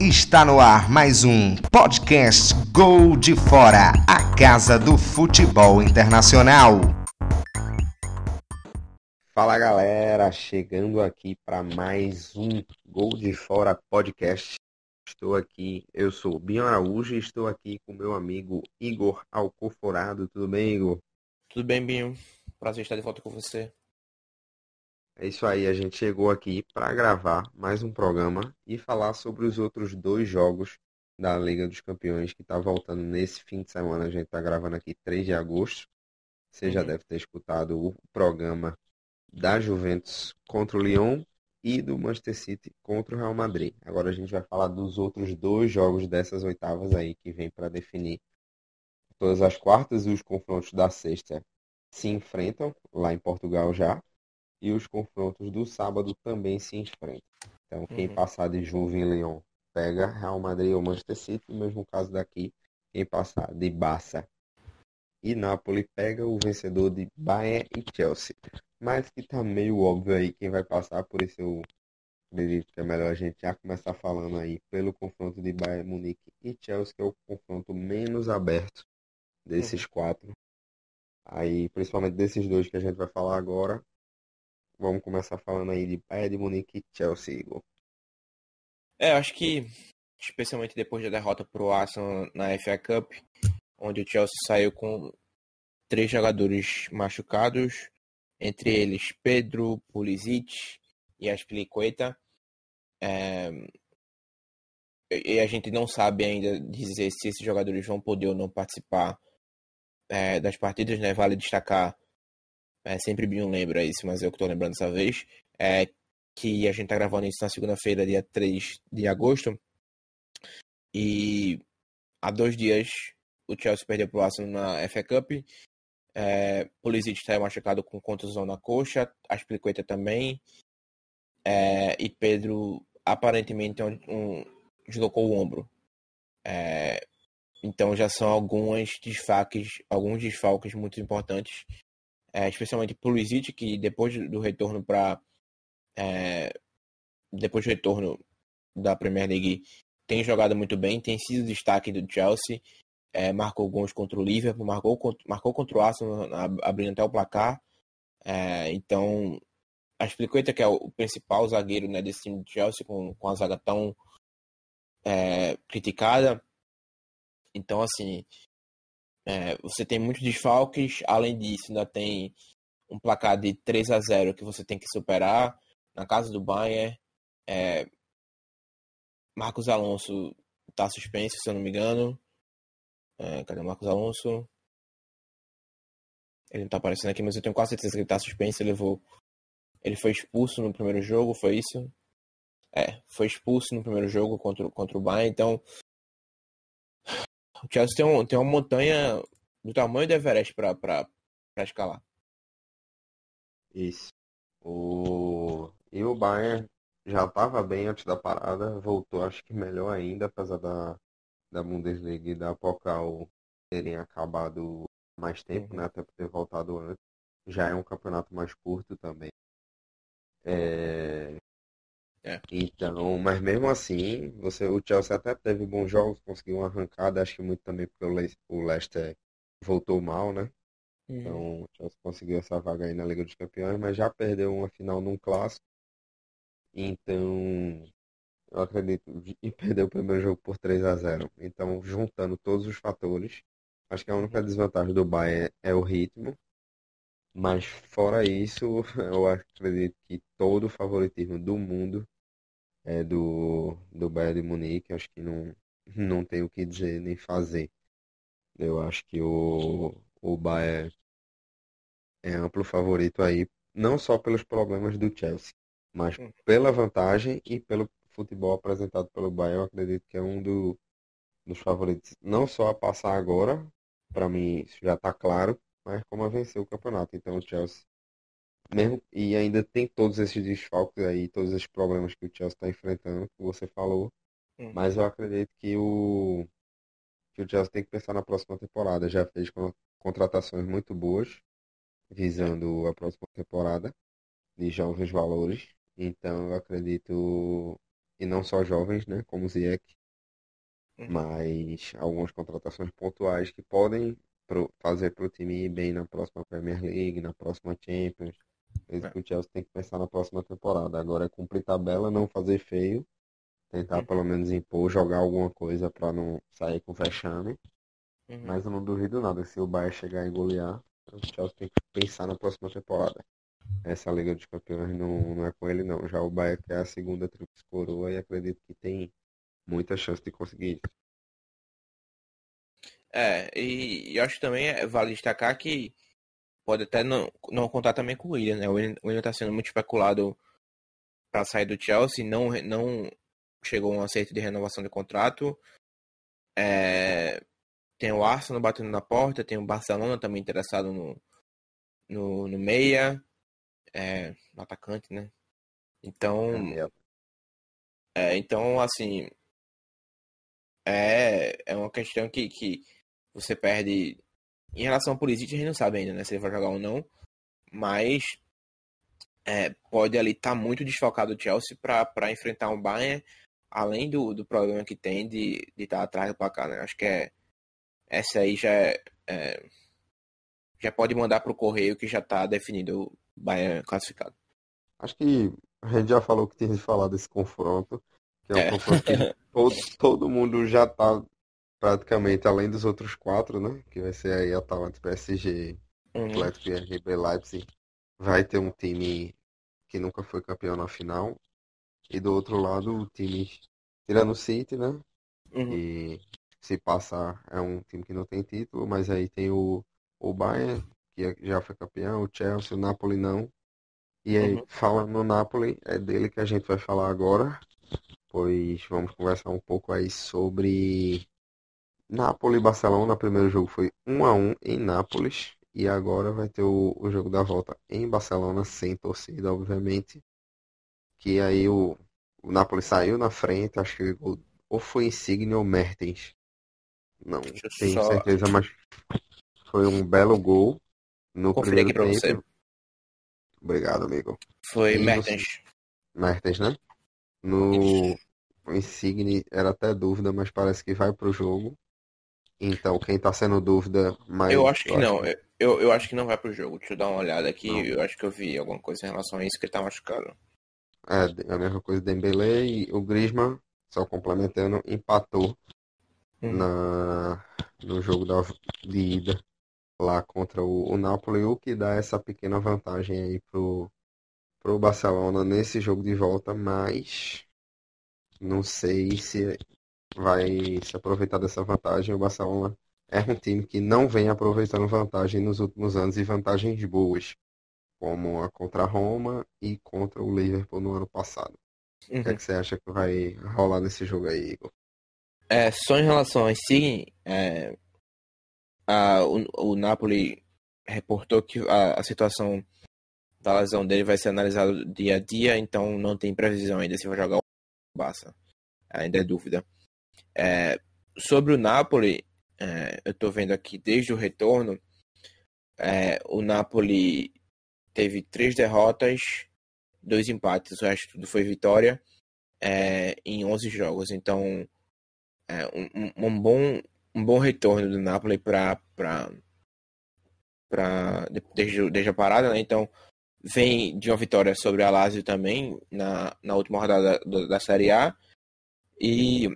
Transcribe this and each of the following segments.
Está no ar mais um podcast Gol de Fora, a casa do futebol internacional. Fala galera, chegando aqui para mais um Gol de Fora podcast. Estou aqui, eu sou Bion Araújo e estou aqui com meu amigo Igor Alcoforado. Tudo bem, Igor? Tudo bem, Binho? Prazer estar de volta com você. É isso aí, a gente chegou aqui para gravar mais um programa e falar sobre os outros dois jogos da Liga dos Campeões que está voltando nesse fim de semana. A gente está gravando aqui 3 de agosto. Você já Uhum. deve ter escutado o programa da Juventus contra o Lyon e do Manchester City contra o Real Madrid. Agora a gente vai falar dos outros dois jogos dessas oitavas aí que vem para definir todas as quartas e os confrontos da sexta se enfrentam lá em Portugal já e os confrontos do sábado também se enfrentam. Então, quem Uhum. passar de Juve em Lyon pega Real Madrid ou Manchester City, no mesmo caso daqui, quem passar de Barça e Napoli pega o vencedor de Bayern e Chelsea. Mas que tá meio óbvio aí quem vai passar, por isso eu acredito que é melhor a gente já começar falando aí pelo confronto de Bayern Munique e Chelsea, que é o confronto menos aberto desses quatro. Aí, principalmente desses dois que a gente vai falar agora, Vamos começar falando aí de Bayern de Munique e Chelsea, Igor. É, acho que, especialmente depois da derrota pro Arsenal na FA Cup, onde o Chelsea saiu com três jogadores machucados, entre eles Pedro, Pulisic e Aspilicueta. É... E a gente não sabe ainda dizer se esses jogadores vão poder ou não participar é, das partidas, né? Vale destacar é, sempre Binho lembra isso, mas eu que tô lembrando dessa vez, é que a gente tá gravando isso na segunda-feira, dia 3 de agosto, e há dois dias o Chelsea perdeu pro Arsenal na FA Cup, é, Pulisic está machucado com contusão na coxa, Aspilicueta também, é, e Pedro aparentemente um, um, deslocou o ombro. É, então já são alguns desfalques, alguns desfalques muito importantes é, especialmente Pulisic, que depois do retorno para é, depois do retorno da Premier League tem jogado muito bem, tem sido destaque do Chelsea, é, marcou gols contra o Liverpool, marcou, marcou contra o Arsenal, abrindo até o placar. É, então, a Spilicueta, que é o principal zagueiro né, desse time do Chelsea, com, com a zaga tão é, criticada. Então, assim, é, você tem muitos desfalques, além disso, ainda tem um placar de 3 a 0 que você tem que superar. Na casa do Bayern, é, Marcos Alonso está suspenso, se eu não me engano. É, cadê o Marcos Alonso? Ele não está aparecendo aqui, mas eu tenho quase certeza que ele está suspenso. Ele, levou... ele foi expulso no primeiro jogo, foi isso? É, foi expulso no primeiro jogo contra, contra o Bayern, então o Chelsea tem, um, tem uma montanha do tamanho do Everest para escalar. Isso. O... E o Bayern já estava bem antes da parada, voltou acho que melhor ainda, apesar da, da Bundesliga e da Pokal terem acabado mais tempo, Uhum. né? Até por ter voltado antes. Já é um campeonato mais curto também. É... É. Então, mas mesmo assim, você, o Chelsea até teve bons jogos, conseguiu uma arrancada, acho que muito também porque o, Le o Leicester voltou mal, né? Uhum. Então, o Chelsea conseguiu essa vaga aí na Liga dos Campeões, mas já perdeu uma final num clássico. Então, eu acredito, e perdeu o primeiro jogo por 3 a 0. Então, juntando todos os fatores, acho que a única desvantagem do Bayern é o ritmo. Mas fora isso, eu acredito que todo o favoritismo do mundo é do, do Bayern de Munique. Acho que não, não tem o que dizer nem fazer. Eu acho que o, o Bayern é amplo favorito aí, não só pelos problemas do Chelsea, mas Hum. pela vantagem e pelo futebol apresentado pelo Bayern. Eu acredito que é um do, dos favoritos, não só a passar agora, para mim isso já está claro, mas como a vencer o campeonato. Então o Chelsea, mesmo e ainda tem todos esses desfalques aí, todos esses problemas que o Chelsea está enfrentando, que você falou, Hum. mas eu acredito que o que o Chelsea tem que pensar na próxima temporada. Já fez con- contratações muito boas, visando a próxima temporada de jovens valores. Então eu acredito e não só jovens, né, como o Ziyech, Uhum. mas algumas contratações pontuais que podem pro- fazer para o time ir bem na próxima Premier League, na próxima Champions. Mesmo É. que o Chelsea tem que pensar na próxima temporada. Agora é cumprir tabela, não fazer feio, tentar Uhum. pelo menos impor, jogar alguma coisa para não sair com vexame. Uhum. Mas eu não duvido nada, se o Bayern chegar e golear, o Chelsea tem que pensar na próxima temporada. Essa Liga dos Campeões não, não é com ele não. Já o Bayern quer a segunda tríplice coroa e acredito que tem muita chance de conseguir isso. É, e eu acho que também é- vale destacar que pode até não, não contar também com o William, né? O William, o William tá sendo muito especulado para sair do Chelsea, não, não chegou um acerto de renovação de contrato. É, tem o Arsenal batendo na porta, tem o Barcelona também interessado no, no, no meia, é, no atacante, né? Então, é, então, assim, é, é uma questão que, que você perde. Em relação ao Pulisic, a gente não sabe ainda, né? Se ele vai jogar ou não. Mas é, pode ali estar muito desfalcado o Chelsea para enfrentar um Bayern, além do, do problema que tem de estar atrás do placar, né? Acho que é, essa aí já é, é, já pode mandar para o correio que já está definido o Bayern classificado. Acho que a gente já falou que tinha de falar desse confronto, que é um É. confronto que todo, todo mundo já tá praticamente, além dos outros quatro, né? Que vai ser aí Atalanta, PSG, Uhum. Atlético e RB Leipzig. Vai ter um time que nunca foi campeão na final. E do outro lado, o time tirando o City, né? Uhum. E se passar é um time que não tem título, mas aí tem o, o Bayern, que já foi campeão, o Chelsea, o Napoli não. E aí, Uhum. falando no Napoli, é dele que a gente vai falar agora, pois vamos conversar um pouco aí sobre Napoli e Barcelona. O primeiro jogo foi 1 a 1 em Nápoles e agora vai ter o, o jogo da volta em Barcelona sem torcida, obviamente. Que aí o, o Napoli saiu na frente, acho que o ou foi Insigne ou Mertens. Não tenho só certeza, mas foi um belo gol no aqui primeiro para tempo. você. Obrigado, amigo. Foi E Mertens. Mertens, né? No o Insigne era até dúvida, mas parece que vai pro jogo. Então, quem tá sendo dúvida, mas Eu acho que não. Eu, eu acho que não vai pro jogo. Deixa eu dar uma olhada aqui. Não. Eu acho que eu vi alguma coisa em relação a isso que ele tá machucado. É a mesma coisa Dembélé e o Griezmann, só complementando, empatou Uhum. na no jogo da, de ida lá contra o, o Napoli, o que dá essa pequena vantagem aí pro, pro Barcelona nesse jogo de volta, mas não sei se vai se aproveitar dessa vantagem. O Barcelona é um time que não vem aproveitando vantagem nos últimos anos e vantagens boas, como a contra a Roma e contra o Liverpool no ano passado. O que é Uhum. que você acha que vai rolar nesse jogo aí, Igor? É, só em relação a Insigne, é, a, o, o Napoli reportou que a, a situação da lesão dele vai ser analisada dia a dia, então não tem previsão ainda se vai jogar o Barça. Ainda é dúvida. É, sobre o Napoli, é, eu tô vendo aqui desde o retorno, é, o Napoli teve três derrotas, dois empates, o resto tudo foi vitória é, em 11 jogos. Então, é, um, um- bom, um bom retorno do Napoli para desde, desde a parada, né? Então, vem de uma vitória sobre a Lazio também na, na última rodada da, da Série A. E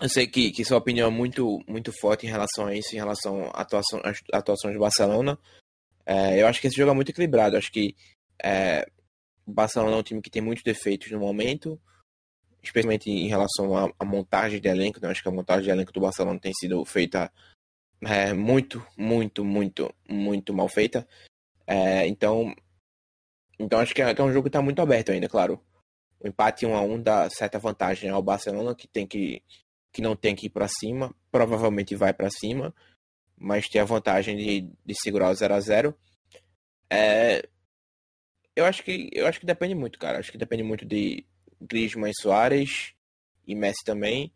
eu sei que, que sua opinião é muito, muito forte em relação a isso, em relação à atuação, às atuações do Barcelona. É, eu acho que esse jogo é muito equilibrado. Acho que é, o Barcelona é um time que tem muitos defeitos no momento, especialmente em relação à, à montagem de elenco. Né? Acho que a montagem de elenco do Barcelona tem sido feita é, muito, muito, muito, muito mal feita. É, então, então acho que é, que é um jogo que está muito aberto ainda, claro. O empate 1 a 1 dá certa vantagem ao Barcelona, que tem que que não tem que ir para cima, provavelmente vai para cima, mas tem a vantagem de, de segurar o 0 a 0 é, eu acho que eu acho que depende muito, cara. Acho que depende muito de Griezmann e Soares e Messi também.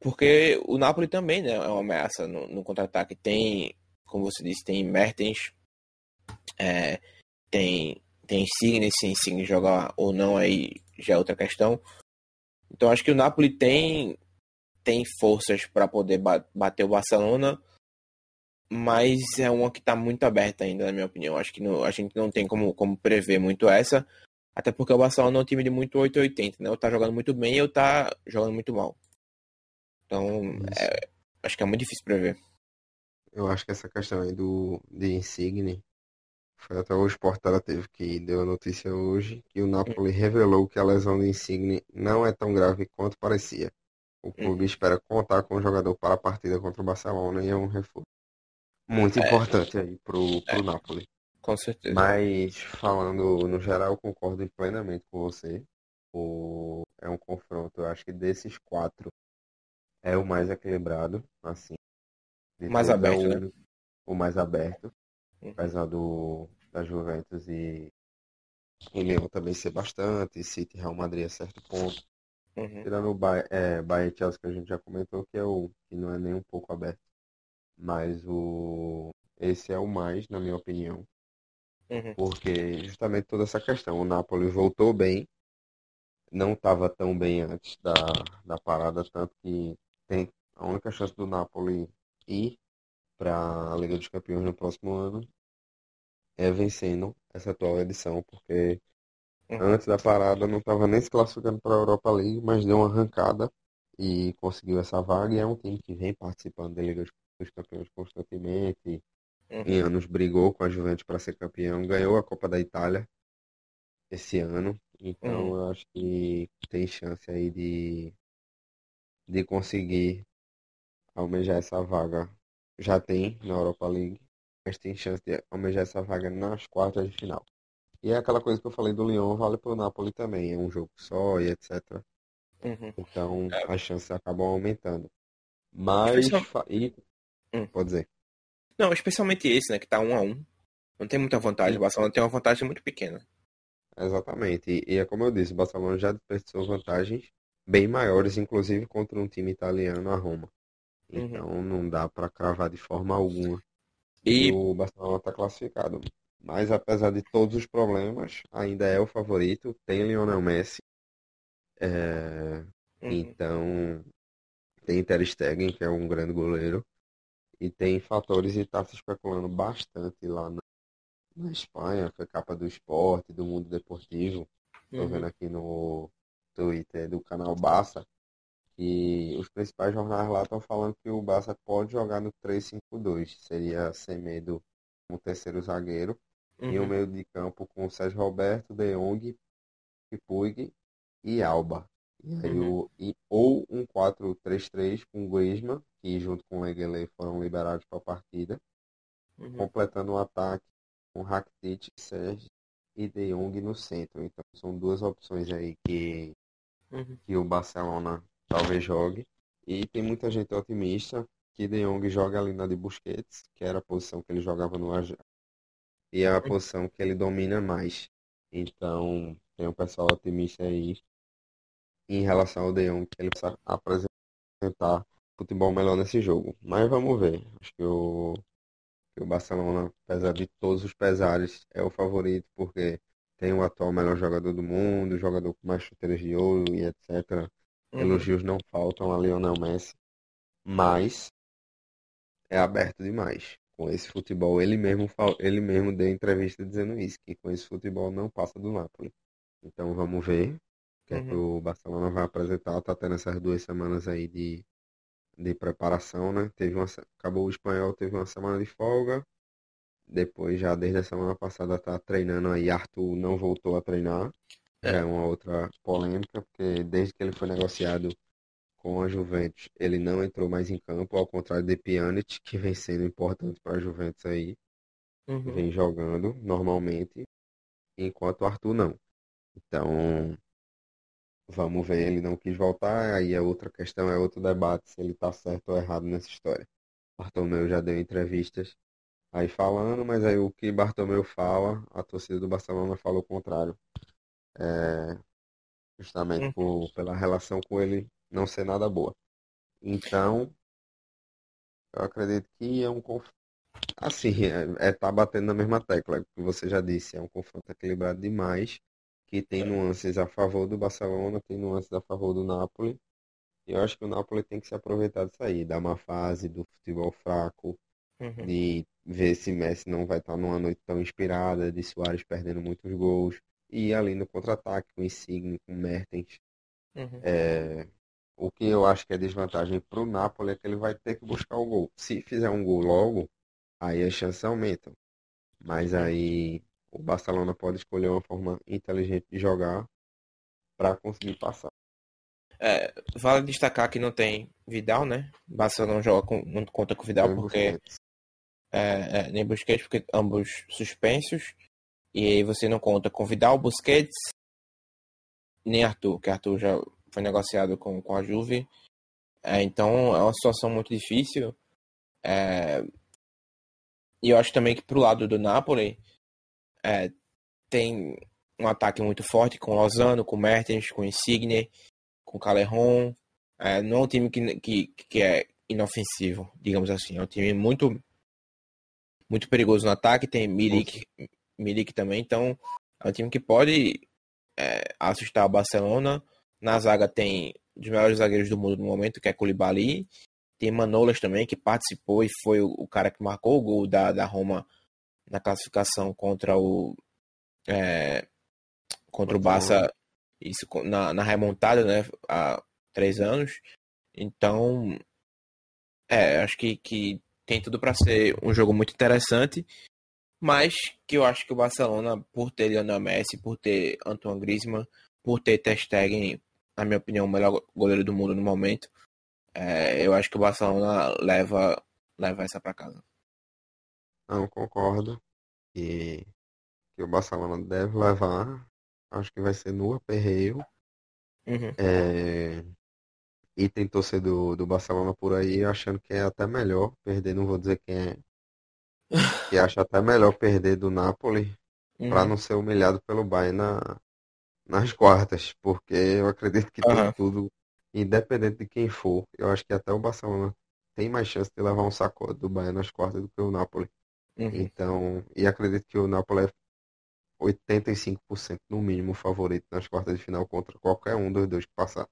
Porque o Napoli também né, é uma ameaça no, no contra-ataque. Tem, como você disse, tem Mertens, é, tem, tem Insigne, se Insigne jogar ou não, aí já é outra questão. Então acho que o Napoli tem tem forças para poder bater o Barcelona, mas é uma que está muito aberta ainda, na minha opinião. Acho que não, a gente não tem como, como prever muito essa, até porque o Barcelona é um time de muito 880, né? Ou tá jogando muito bem ou tá jogando muito mal. Então, é, acho que é muito difícil prever. Eu acho que essa questão aí do de Insigne foi até o Sport ela teve que deu a notícia hoje que o Napoli revelou que a lesão de Insigne não é tão grave quanto parecia. O clube uhum. espera contar com o jogador para a partida contra o Barcelona e é um reforço muito é. importante aí pro, pro é. Napoli. Com certeza. Mas falando no geral, eu concordo plenamente com você. O, é um confronto, eu acho que desses quatro é o mais equilibrado, assim. Mais aberto, é o, né? o mais aberto. Uhum. Apesar do da Juventus e o Leão também ser bastante, City Real Madrid a certo ponto. Uhum. Tirando o Bayern, é, Bayern Chelsea que a gente já comentou, que é o que não é nem um pouco aberto. Mas o esse é o mais, na minha opinião. Uhum. Porque justamente toda essa questão, o Napoli voltou bem, não estava tão bem antes da, da parada, tanto que tem a única chance do Napoli ir para a Liga dos Campeões no próximo ano é vencendo essa atual edição, porque Uhum. Antes da parada não estava nem se classificando para a Europa League, mas deu uma arrancada e conseguiu essa vaga. E é um time que vem participando da Liga dos Campeões constantemente. Uhum. Em anos brigou com a Juventus para ser campeão, ganhou a Copa da Itália esse ano. Então uhum. eu acho que tem chance aí de, de conseguir almejar essa vaga. Já tem na Europa League, mas tem chance de almejar essa vaga nas quartas de final. E é aquela coisa que eu falei do Lyon, vale pro Napoli também. É um jogo só e etc. Uhum. Então é. as chances acabam aumentando. Mas. Especial... E... Hum. Pode dizer. Não, especialmente esse, né? Que tá um a um. Não tem muita vantagem. O Barcelona tem uma vantagem muito pequena. Exatamente. E, e é como eu disse, o Barcelona já desperdiçou vantagens bem maiores, inclusive contra um time italiano, a Roma. Uhum. Então uhum. não dá para cravar de forma alguma. E o Barcelona está classificado. Mas apesar de todos os problemas, ainda é o favorito. Tem Lionel Messi. É... Uhum. Então, tem Ter Stegen, que é um grande goleiro. E tem fatores e está se especulando bastante lá na, na Espanha. Foi capa do esporte, do mundo deportivo. Estou uhum. vendo aqui no Twitter do canal Barça. E os principais jornais lá estão falando que o Barça pode jogar no 3-5-2. Seria sem medo como terceiro zagueiro uhum. e o meio de campo com Sérgio Roberto, De Jong, e Alba. E aí uhum. o, e, ou um 4-3-3 com Griezmann, que junto com o Legele foram liberados para a partida, uhum. completando o ataque com Rakitic, Sérgio e De Jong no centro. Então são duas opções aí que, uhum. que o Barcelona talvez jogue. E tem muita gente otimista que De Jong joga ali na de Busquets, que era a posição que ele jogava no e é a posição que ele domina mais. Então, tem um pessoal otimista aí em relação ao De Jong, que ele precisa apresentar futebol melhor nesse jogo. Mas vamos ver. Acho que o, que o Barcelona, apesar de todos os pesares, é o favorito, porque tem o atual melhor jogador do mundo, o jogador com mais chuteiras de ouro e etc. Uhum. Elogios não faltam a Lionel Messi. Mas é aberto demais com esse futebol. Ele mesmo, ele mesmo deu entrevista dizendo isso, que com esse futebol não passa do Napoli. Então vamos ver o que uhum. é que uhum. o Barcelona vai apresentar. Tá tendo essas duas semanas aí de, de preparação, né? Teve uma, acabou o espanhol, teve uma semana de folga. Depois, já desde a semana passada, tá treinando aí. Arthur não voltou a treinar. É, é uma outra polêmica, porque desde que ele foi negociado com a Juventus, ele não entrou mais em campo, ao contrário de Pjanic, que vem sendo importante para a Juventus aí. Uhum. Vem jogando normalmente, enquanto o Arthur não. Então, vamos ver, ele não quis voltar, aí é outra questão, é outro debate se ele está certo ou errado nessa história. Bartomeu já deu entrevistas aí falando, mas aí o que Bartomeu fala, a torcida do Barcelona fala o contrário. É, justamente uhum. por, pela relação com ele não ser nada boa. Então, eu acredito que é um confronto. Assim, é, é tá batendo na mesma tecla, que você já disse, é um confronto equilibrado demais. que tem nuances a favor do Barcelona, tem nuances a favor do Napoli. E eu acho que o Napoli tem que se aproveitar disso aí, da má fase, do futebol fraco, Uhum. de ver se Messi não vai estar numa noite tão inspirada, de Suárez perdendo muitos gols, e ali no contra-ataque com Insigne, com Mertens. Uhum. É, o que eu acho que é desvantagem para o Napoli é que ele vai ter que buscar o gol. Se fizer um gol logo, aí as chances aumentam. Mas aí o Barcelona pode escolher uma forma inteligente de jogar para conseguir passar. É, vale destacar que não tem Vidal, né? O Barcelona não joga com, não conta com Vidal Então, porque Busquets. é, é, nem Busquets, porque ambos suspensos. E aí você não conta com Vidal, Busquets, nem Arthur, que Arthur já foi negociado com, com a Juve. É, então é uma situação muito difícil. É, e eu acho também que pro lado do Napoli é, tem um ataque muito forte com Lozano, com Mertens, com Insigne, com Calerron. É, não é um time que, que, que é inofensivo, digamos assim. É um time muito muito perigoso no ataque. Tem Milik, Milik também, então é um time que pode é, assustar o Barcelona. Na zaga tem um dos melhores zagueiros do mundo no momento, que é Koulibaly. Tem Manolas também, que participou e foi o, cara que marcou o gol da, da Roma na classificação contra o é, contra o Barça isso na, na remontada, né, há três anos. Então, é, acho que, que tem tudo para ser um jogo muito interessante, mas que eu acho que o Barcelona, por ter Lionel Messi, por ter Antoine Griezmann, por ter Ter Stegen, na minha opinião, o melhor goleiro do mundo no momento, é, eu acho que o Barcelona leva, leva essa para casa. Não, concordo. Que, que o Barcelona deve levar. Acho que vai ser no aperreio. Uhum. É, E tem torcedor do Barcelona por aí achando que é até melhor perder, não vou dizer quem é. Que acha até melhor perder do Napoli para Uhum. não ser humilhado pelo Bayern na, nas quartas, porque eu acredito que tem Aham. tudo, independente de quem for. Eu acho que até o Barcelona tem mais chance de levar um sacode do Bayern nas quartas do que o Napoli. Uhum. Então, e acredito que o Napoli é 85% no mínimo favorito nas quartas de final contra qualquer um dos dois que passar.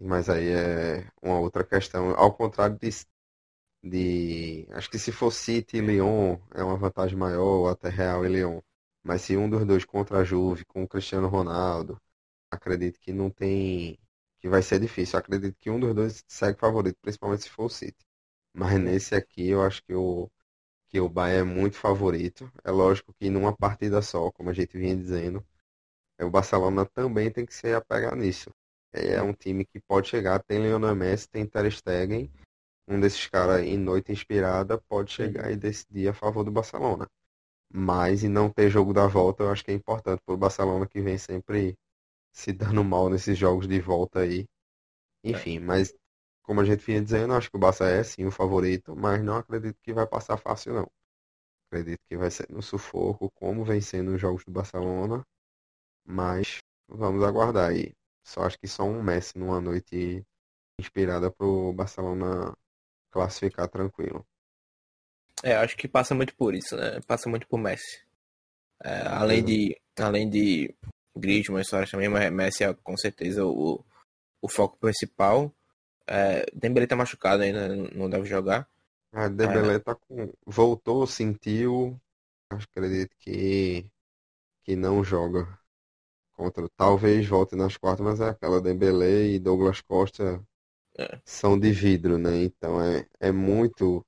Mas aí é uma outra questão. Ao contrário de, de acho que se for City e Lyon é uma vantagem maior, até Real e Lyon. Mas se um dos dois contra a Juve, com o Cristiano Ronaldo, acredito que não tem, que vai ser difícil. Acredito que um dos dois segue favorito, principalmente se for o City. Mas nesse aqui eu acho que o que o Bayern é muito favorito. É lógico que numa partida só, como a gente vinha dizendo, é, o Barcelona também tem que se apegar nisso. É um time que pode chegar, tem Lionel Messi, tem Ter Stegen, um desses caras em noite inspirada pode chegar e decidir a favor do Barcelona. Mas e não ter jogo da volta, eu acho que é importante para o Barcelona que vem sempre se dando mal nesses jogos de volta aí. Enfim, mas como a gente vinha dizendo, acho que o Barça é sim o favorito, mas não acredito que vai passar fácil não. Acredito que vai ser no sufoco, como vem sendo os jogos do Barcelona, mas vamos aguardar aí. Só acho que só um Messi numa noite inspirada pro Barcelona classificar tranquilo. É, acho que passa muito por isso, né? Passa muito por Messi. É, além de além de Griezmann, Suárez também, mas Messi é com certeza o, o foco principal. É, Dembele tá machucado ainda, não deve jogar. A Dembélé tá com voltou, sentiu, acho acredito que que não joga contra, talvez volte nas quartas, mas é aquela Dembélé e Douglas Costa É. são de vidro, né? Então é, é muito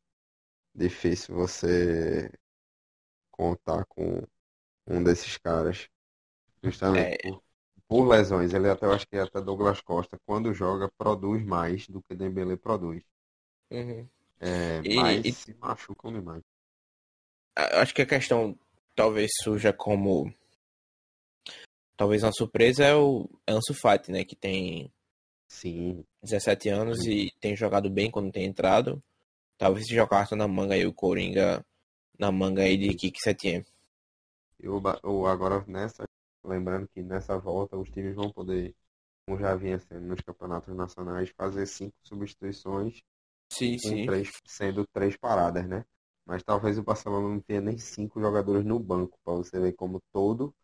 difícil você contar com um desses caras. Justamente É. por, por lesões. Ele até, eu acho que até Douglas Costa, quando joga, produz mais do que Dembélé produz. Uhum. É, E- mas e- se machucam demais. Acho que a questão talvez surja como talvez uma surpresa é o Ansu Fati, né, que tem Sim, 17 anos e tem jogado bem quando tem entrado. Talvez se jogar na manga aí o Coringa na manga aí de Kik Setien. E Ba- o- agora nessa, lembrando que nessa volta os times vão poder, como já vinha sendo nos campeonatos nacionais, fazer cinco substituições, Sim, sim. três, sendo três paradas, né? Mas talvez o Barcelona não tenha nem cinco jogadores no banco, para você ver como todo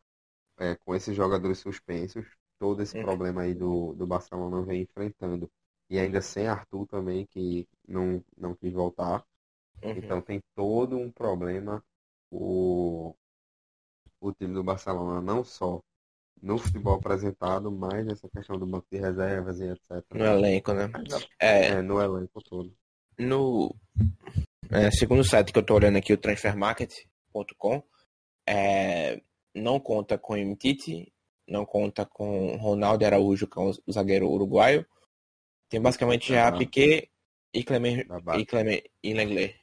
é, com esses jogadores suspensos, todo esse Uhum. problema aí do, do Barcelona vem enfrentando. E ainda sem Arthur também, que não, não quis voltar. Uhum. Então tem todo um problema o, o time do Barcelona, não só no futebol apresentado, mas nessa questão do banco de reservas e etc. No elenco, né? É, É, no elenco todo. no é, segundo site que eu tô olhando aqui, o transfermarket.com, é, não conta com Mtiti, não conta com Ronaldo Araújo, que é um zagueiro uruguaio. Tem basicamente já Ah. Piquet e Clement e Clement e Lenglet.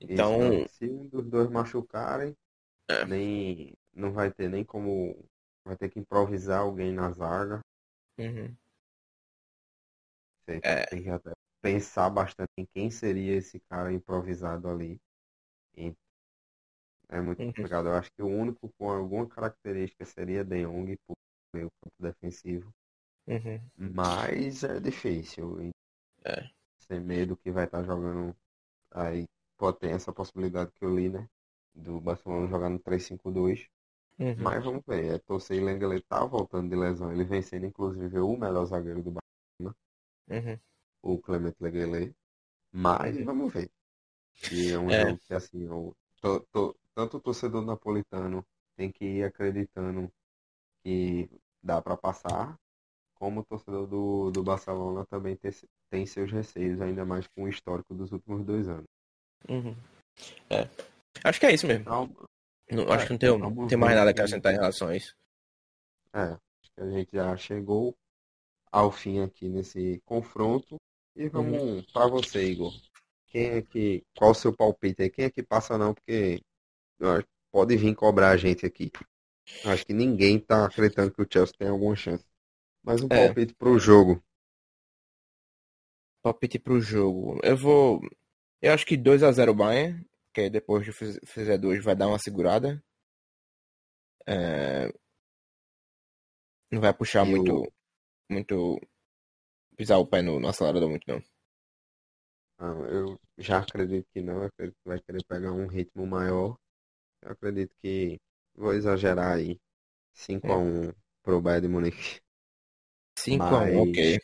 Então, né? se um dos dois machucarem, É. nem não vai ter nem como vai ter que improvisar alguém na zaga. uhum, Você É. tem que até pensar bastante em quem seria esse cara improvisado ali. E é muito Uhum. complicado. Eu acho que o único com alguma característica seria De Jong por meio campo defensivo. Uhum, Mas é difícil. É. Sem medo que vai estar jogando aí. Pode ter essa possibilidade que eu li, né? Do Barcelona jogar no 3-5-2. uhum. Mas vamos ver. É torcer e Lenglet tá voltando de lesão. Ele vem sendo, inclusive, o melhor zagueiro do uhum. o Clement Lenglet. Mas Uhum. vamos ver. E é um É. jogo que, assim, eu tô- tô- tanto o torcedor napolitano tem que ir acreditando que dá para passar, como o torcedor do, do Barcelona também tem, tem seus receios, ainda mais com o histórico dos últimos dois anos. Uhum. É. Acho que é isso mesmo. Então, Não- É, acho que não tem, não tem mais nada a acrescentar em relação a isso. é, acho que a gente já chegou ao fim aqui nesse confronto. E vamos para você, Igor. Quem é que. Qual o seu palpite aí? Quem é que passa não? Porque pode vir cobrar a gente aqui. Acho que ninguém tá acreditando que o Chelsea tem alguma chance. Mas um É. palpite pro jogo. Palpite pro jogo. Eu vou. Eu acho que 2x0 Bayern, que depois de fizer dois vai dar uma segurada. É, Não vai puxar E muito. o- Muito. Pisar o pé no, no acelerador muito, não. Ah, eu já acredito que não. Eu acredito que vai querer pegar um ritmo maior. Eu acredito que. Vou exagerar aí. 5x1 pro Bayern de Munique. 5x1, Mas- ok.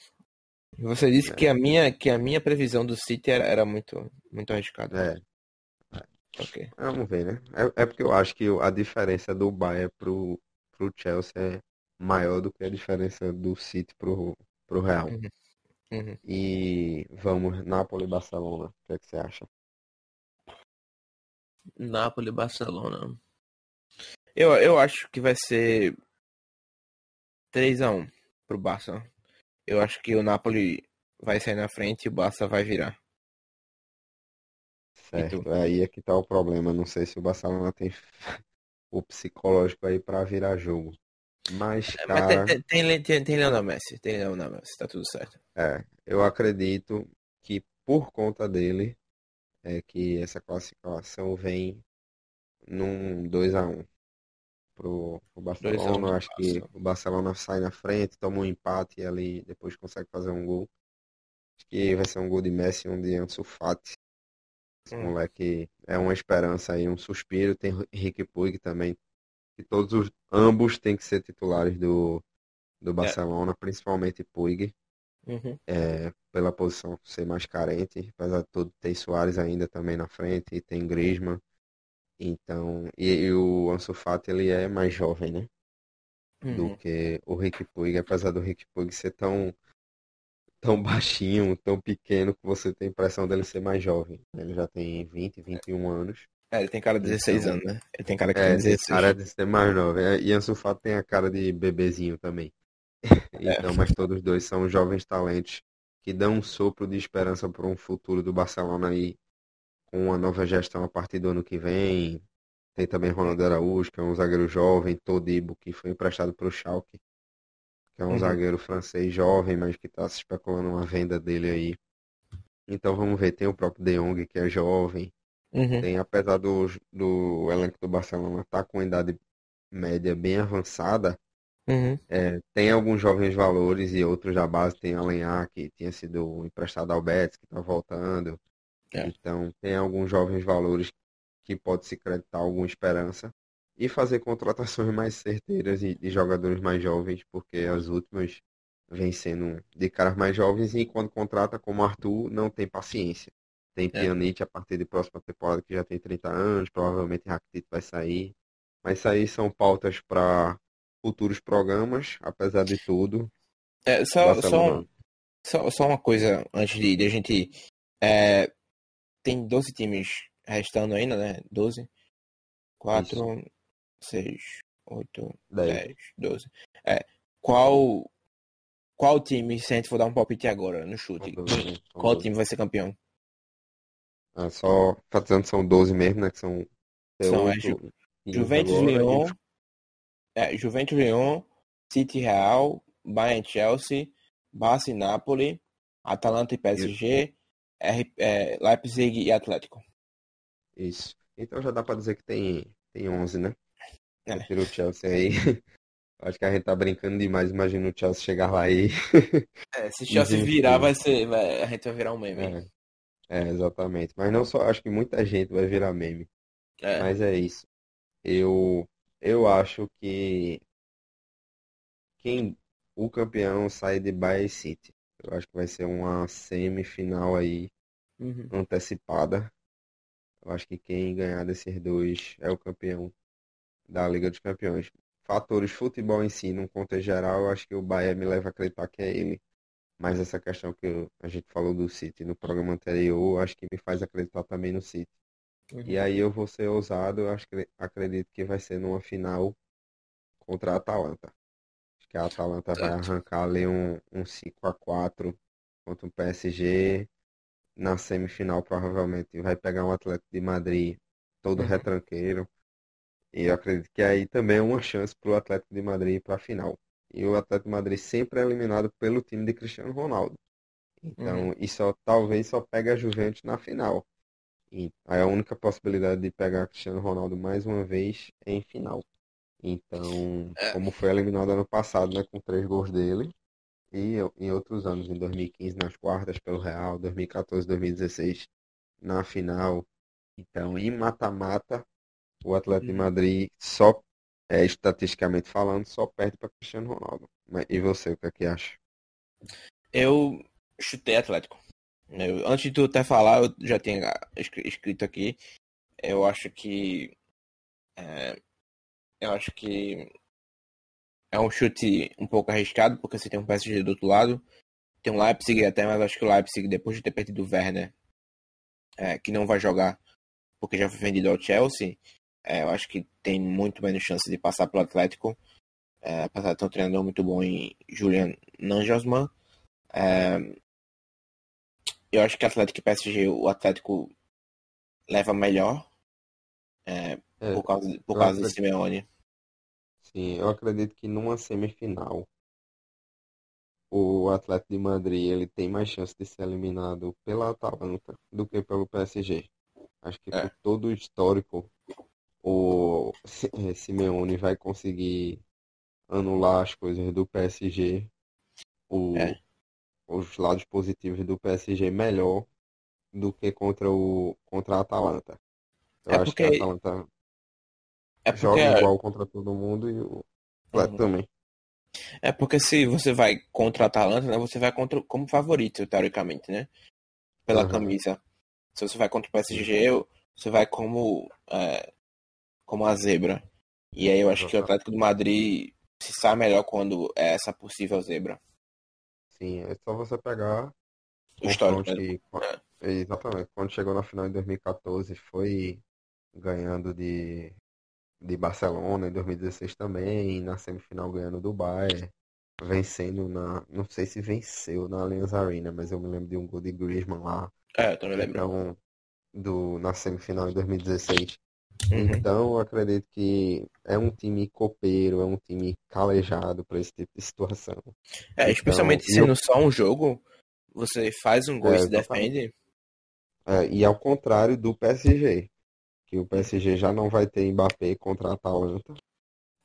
Você disse É. que a minha, que a minha previsão do City era, era muito, muito arriscada. É, Ok. vamos ver, né? É, é porque eu acho que a diferença do Bayern pro, pro Chelsea é maior do que a diferença do City pro, pro Real. Uhum. Uhum. E vamos, Napoli e Barcelona. O que é que você acha? Napoli, Barcelona. Eu, eu acho que vai ser 3x1 pro Barça. Eu acho que o Napoli vai sair na frente e o Barça vai virar. Certo, aí é que tá o problema. Não sei se o Barcelona tem o psicológico aí pra virar jogo. Mas, Mas cara, tem, tem, tem, tem, tem Leonel Messi, tem Leonel Messi, tá tudo certo. é, eu acredito que por conta dele é que essa classificação vem num 2x1 pro, pro 2 a 1 Barcelona. Eu pro acho que o Barcelona sai na frente, toma um empate e ali depois consegue fazer um gol. Acho que vai ser um gol de Messi e um de Ansu Fati. Esse Hum. moleque é uma esperança aí, um suspiro. Tem Henrique Puig também. Que todos os ambos têm que ser titulares do, do Barcelona, principalmente Puig, Uhum. é, pela posição ser mais carente. Apesar de tudo, tem Soares ainda também na frente, e tem Griezmann. Então, e, e o Ansu Fati, ele é mais jovem, né? do Uhum. que o Rick Puig, apesar do Rick Puig ser tão tão baixinho, tão pequeno que você tem a impressão dele ser mais jovem. Ele já tem 20, 21 anos. É, ele tem cara de 16 Então, anos, né? Ele tem cara que É, tem esse 16. cara de ser mais novo. É, E Ansu Fati tem a cara de bebezinho também. É. Então, mas todos dois são jovens talentos que dão um sopro de esperança para um futuro do Barcelona aí com uma nova gestão a partir do ano que vem. Tem também Ronaldo Araújo, que é um zagueiro jovem, Todibo, que foi emprestado para o Schalke, que é um Uhum. zagueiro francês jovem, mas que está se especulando uma venda dele aí. Então vamos ver, tem o próprio De Jong, que é jovem. Uhum. Tem, apesar do, do elenco do Barcelona estar com idade média bem avançada, Uhum. é, tem alguns jovens valores e outros da base. Tem Alenhar, que tinha sido emprestado ao Betis, que está voltando. É. Então, tem alguns jovens valores que pode se acreditar alguma esperança. e fazer contratações mais certeiras de, de jogadores mais jovens, porque as últimas vêm sendo de caras mais jovens e quando contrata como Arthur não tem paciência. Tem É. Pjanic a partir de próxima temporada que já tem 30 anos, provavelmente Rakitic vai sair. Mas isso aí são pautas para futuros programas, apesar de tudo. É, só, só, só uma coisa antes de, de a gente. é, tem 12 times restando ainda, né? 12. 4, 6, 8, 10. 10, 12. É, qual. Qual time, se a gente for dar um palpite agora no chute, 12, né? São qual 12. time vai ser campeão? Ah, só fazendo são 12 mesmo, né? Que são, São, é, Ju- 15 Juventus, agora, Lyon, os- é, Juventus, Lyon, City Real, Bayern, Chelsea, Barça e Napoli, Atalanta e PSG, R, é, Leipzig e Atlético. Isso. Então já dá pra dizer que tem, tem 11, né? É. Tira o Chelsea aí. Acho que a gente tá brincando demais. Imagina o Chelsea chegar lá e. É, se Chelsea Enfim. virar, vai ser, vai- a gente vai virar um meme. É, é, exatamente. Mas não só, acho que muita gente vai virar meme. É. Mas é isso. Eu, eu acho que quem o campeão sai de Bayern City. Eu acho que vai ser uma semifinal aí Uhum. antecipada. Eu acho que quem ganhar desses dois é o campeão da Liga dos Campeões. Fatores futebol em si, num contexto geral, eu acho que o Bayern me leva a acreditar que é ele. Mas essa questão que eu- a gente falou do City no programa anterior, acho que me faz acreditar também no City. Uhum. E aí eu vou ser ousado, eu acho que acredito que vai ser numa final contra a Atalanta. Que a Atalanta vai arrancar ali um, um 5 a 4 contra o PSG. Na semifinal, provavelmente, vai pegar um Atlético de Madrid todo Uhum. retranqueiro. E eu acredito que aí também é uma chance para o Atlético de Madrid ir para a final. E o Atlético de Madrid sempre é eliminado pelo time de Cristiano Ronaldo. Então, e só talvez só pega a Juventus na final. E aí a única possibilidade de pegar Cristiano Ronaldo mais uma vez é em final. Então, É. como foi eliminado ano passado, né, com três gols dele, e em outros anos, em 2015 nas quartas pelo Real, 2014, 2016 na final. Então, em mata-mata, o Atlético de Uhum. Madrid só, é, estatisticamente falando, só perde para Cristiano Ronaldo. Mas, e você, o que é que acha? Eu chutei Atlético. Eu- antes de tu até falar, eu já tinha escri- escrito aqui. Eu acho que. é, eu acho que. É um chute um pouco arriscado, porque você tem um PSG do outro lado. Tem um Leipzig até, mas acho que o Leipzig, depois de ter perdido o Werner, é, que não vai jogar, porque já foi vendido ao Chelsea, é, eu acho que tem muito menos chance de passar pelo Atlético. É, apesar de ter um treinador muito bom em Julian Nagelsmann. É, eu acho que Atlético e PSG, o Atlético leva melhor é, É, por causa, por causa acredito- Simeone. Sim, eu acredito que numa semifinal o Atlético de Madrid ele tem mais chance de ser eliminado pela Atalanta do que pelo PSG. Acho que É. por todo o histórico o eh, Simeone vai conseguir anular as coisas do PSG, o, É. os lados positivos do PSG melhor do que contra o contra a Atalanta. Eu É acho que a porque- Atalanta É joga porque, igual contra todo mundo e o Atlético Uhum. também. é porque se você vai contra a Atalanta, né, você vai contra como favorito, teoricamente, né? Pela Aham. camisa. Se você vai contra o PSG, você vai como, é, como a zebra. E aí eu acho que o. Atlético de Madrid se sai melhor quando é essa possível zebra. Sim, é só você pegar O histórico, né? que- Exatamente. Quando chegou na final em 2014, foi ganhando de, de Barcelona, em 2016 também, na semifinal ganhando do Bayern, vencendo na. Não sei se venceu na Allianz Arena, mas eu me lembro de um gol de Griezmann lá. É, eu também lembro. Então, do, na semifinal em 2016. Uhum. Então, eu acredito que é um time copeiro, é um time calejado para esse tipo de situação. É, especialmente Então, sendo só um jogo, você faz um gol É, e se defende. É, e ao contrário do PSG, que o PSG já não vai ter Mbappé contra a Atalanta.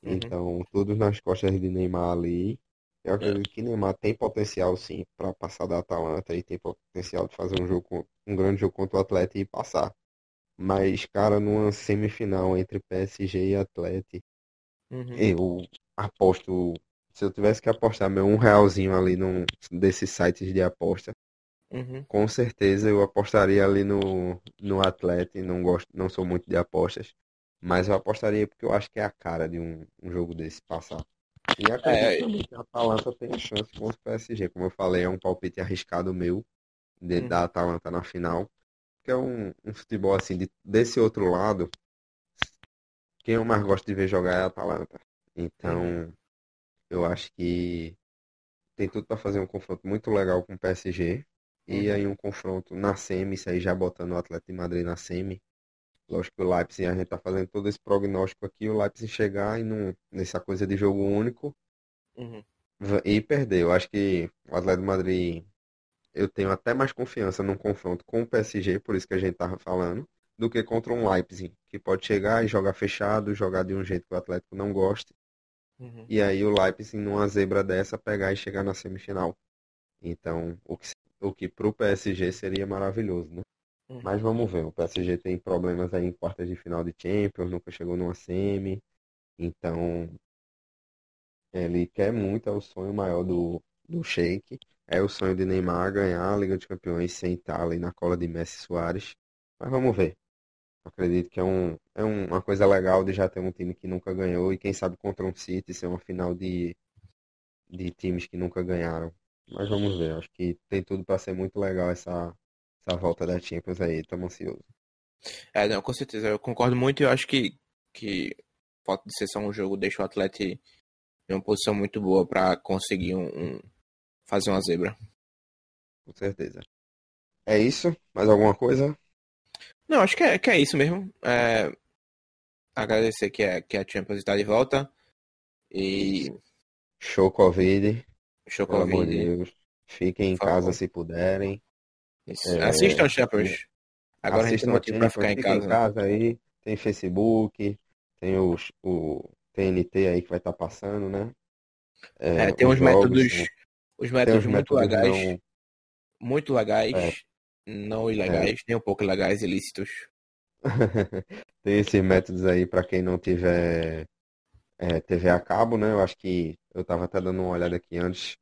Uhum. Então, tudo nas costas de Neymar ali. É. Eu acredito que Neymar tem potencial sim para passar da Atalanta e tem potencial de fazer um jogo um grande jogo contra o Atlético e passar. Mas, cara, numa semifinal entre PSG e Atlético, Uhum. eu aposto. Se eu tivesse que apostar meu um realzinho ali num desses sites de aposta, Uhum. com certeza eu apostaria ali no, no Atlético. Não gosto, não sou muito de apostas, mas eu apostaria porque eu acho que é a cara de um, um jogo desse passar. E acredito É. também que a Atalanta tem chance contra o PSG. Como eu falei, é um palpite arriscado meu de, Uhum. da Atalanta na final. Que é um, um futebol assim, de- desse outro lado, quem eu mais gosto de ver jogar é a Atalanta. Então, eu acho que tem tudo para fazer um confronto muito legal com o PSG. E Uhum. aí um confronto na semi, isso aí já botando o Atlético de Madrid na semi. Lógico que o Leipzig, a gente tá fazendo todo esse prognóstico aqui, o Leipzig chegar e não, nessa coisa de jogo único Uhum. e perder. Eu acho que o Atlético de Madrid, eu tenho até mais confiança num confronto com o PSG, por isso que a gente tava falando, do que contra um Leipzig, que pode chegar e jogar fechado, jogar de um jeito que o Atlético não goste, Uhum. e aí o Leipzig, numa zebra dessa, pegar e chegar na semifinal. Então, o que, o que pro PSG seria maravilhoso, né? Uhum. Mas vamos ver, o PSG tem problemas aí em quartas de final de Champions, nunca chegou numa semi, então ele quer muito, é o sonho maior do, do Sheik, é o sonho de Neymar ganhar a Liga dos Campeões sem estar ali na cola de Messi Soares, mas vamos ver. Acredito que é, um, é um- uma coisa legal de já ter um time que nunca ganhou e quem sabe contra um City ser uma final de, de times que nunca ganharam. Mas vamos ver, acho que tem tudo para ser muito legal essa, essa volta da Champions aí, estamos ansiosos. É, não, com certeza, eu concordo muito e eu acho que, que fato de ser só um jogo deixa o atleta em uma posição muito boa pra conseguir um, um- fazer uma zebra. Com certeza. É isso? Mais alguma coisa? Não, acho que é, que é isso mesmo. É, agradecer que, é, que a Champions está de volta e Show Covid, show pelo amor de. Deus. Fiquem em casa se puderem. É, Assistam Champions. Agora a gente tem Assistam a motivo pra Champions, ficar em fiquem casa. aí. Tem Facebook, tem os, o TNT aí que vai estar passando, né? É, tem os uns jogos, métodos, tem- os tem métodos os muito métodos legais, não- muito legais, É. não ilegais, nem um pouco ilegais, ilícitos. Tem esses métodos aí para quem não tiver é, TV a cabo, né? Eu acho que eu tava até dando uma olhada aqui antes.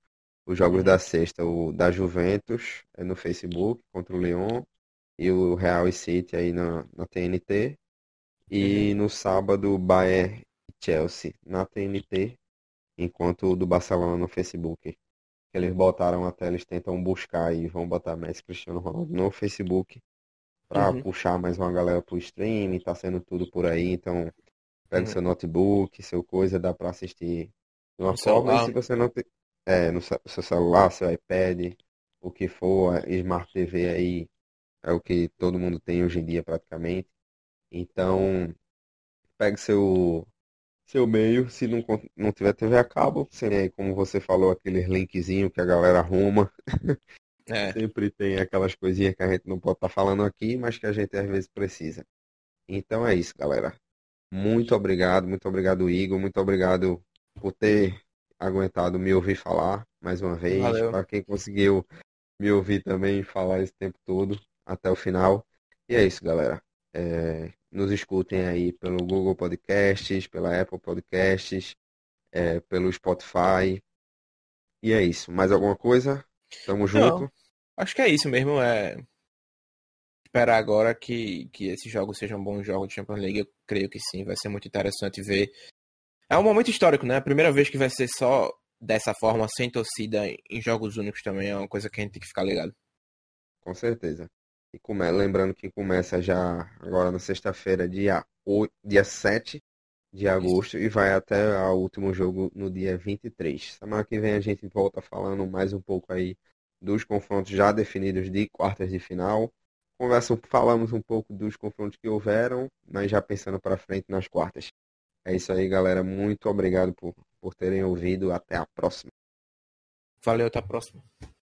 Os jogos Uhum. da sexta, o da Juventus é no Facebook contra o Lyon e o Real e City aí na, na TNT. E no sábado, Bayern e Chelsea na TNT, enquanto o do Barcelona no Facebook. Eles botaram até, eles tentam buscar e vão botar Messi Cristiano Ronaldo no Facebook para Uhum. puxar mais uma galera pro streaming, tá sendo tudo por aí, então pega Uhum. seu notebook, seu coisa, dá para assistir de uma No forma, celular. e se você não tem, é, no seu celular, seu iPad, o que for, a Smart TV aí é o que todo mundo tem hoje em dia praticamente. Então, pegue seu seu meio, se não, não tiver TV a cabo, aí, como você falou, aqueles linkzinho que a galera arruma. É, Sempre tem aquelas coisinhas que a gente não pode estar falando aqui, mas que a gente às vezes precisa. Então é isso, galera. Muito obrigado, muito obrigado, Igor. Muito obrigado por ter aguentado me ouvir falar mais uma vez. Para quem conseguiu me ouvir também falar esse tempo todo até o final. E é isso, galera. É, nos escutem aí pelo Google Podcasts, pela Apple Podcasts, é, pelo Spotify. E é isso. Mais alguma coisa? Tamo junto. acho que é isso mesmo. É esperar agora que, que esses jogos sejam bons jogos de Champions League. Eu creio que sim, vai ser muito interessante ver. É um momento histórico, né? A primeira vez que vai ser só dessa forma, sem torcida, em jogos únicos também é uma coisa que a gente tem que ficar ligado. Com certeza. E come... lembrando que começa já agora na sexta-feira, dia, o... dia 7 de agosto, e vai até o último jogo no dia 23. Semana que vem a gente volta falando mais um pouco aí dos confrontos já definidos de quartas de final. Conversa, falamos um pouco dos confrontos que houveram, mas já pensando para frente nas quartas. É isso aí, galera. Muito obrigado por, por terem ouvido. Até a próxima. Valeu, até a próxima.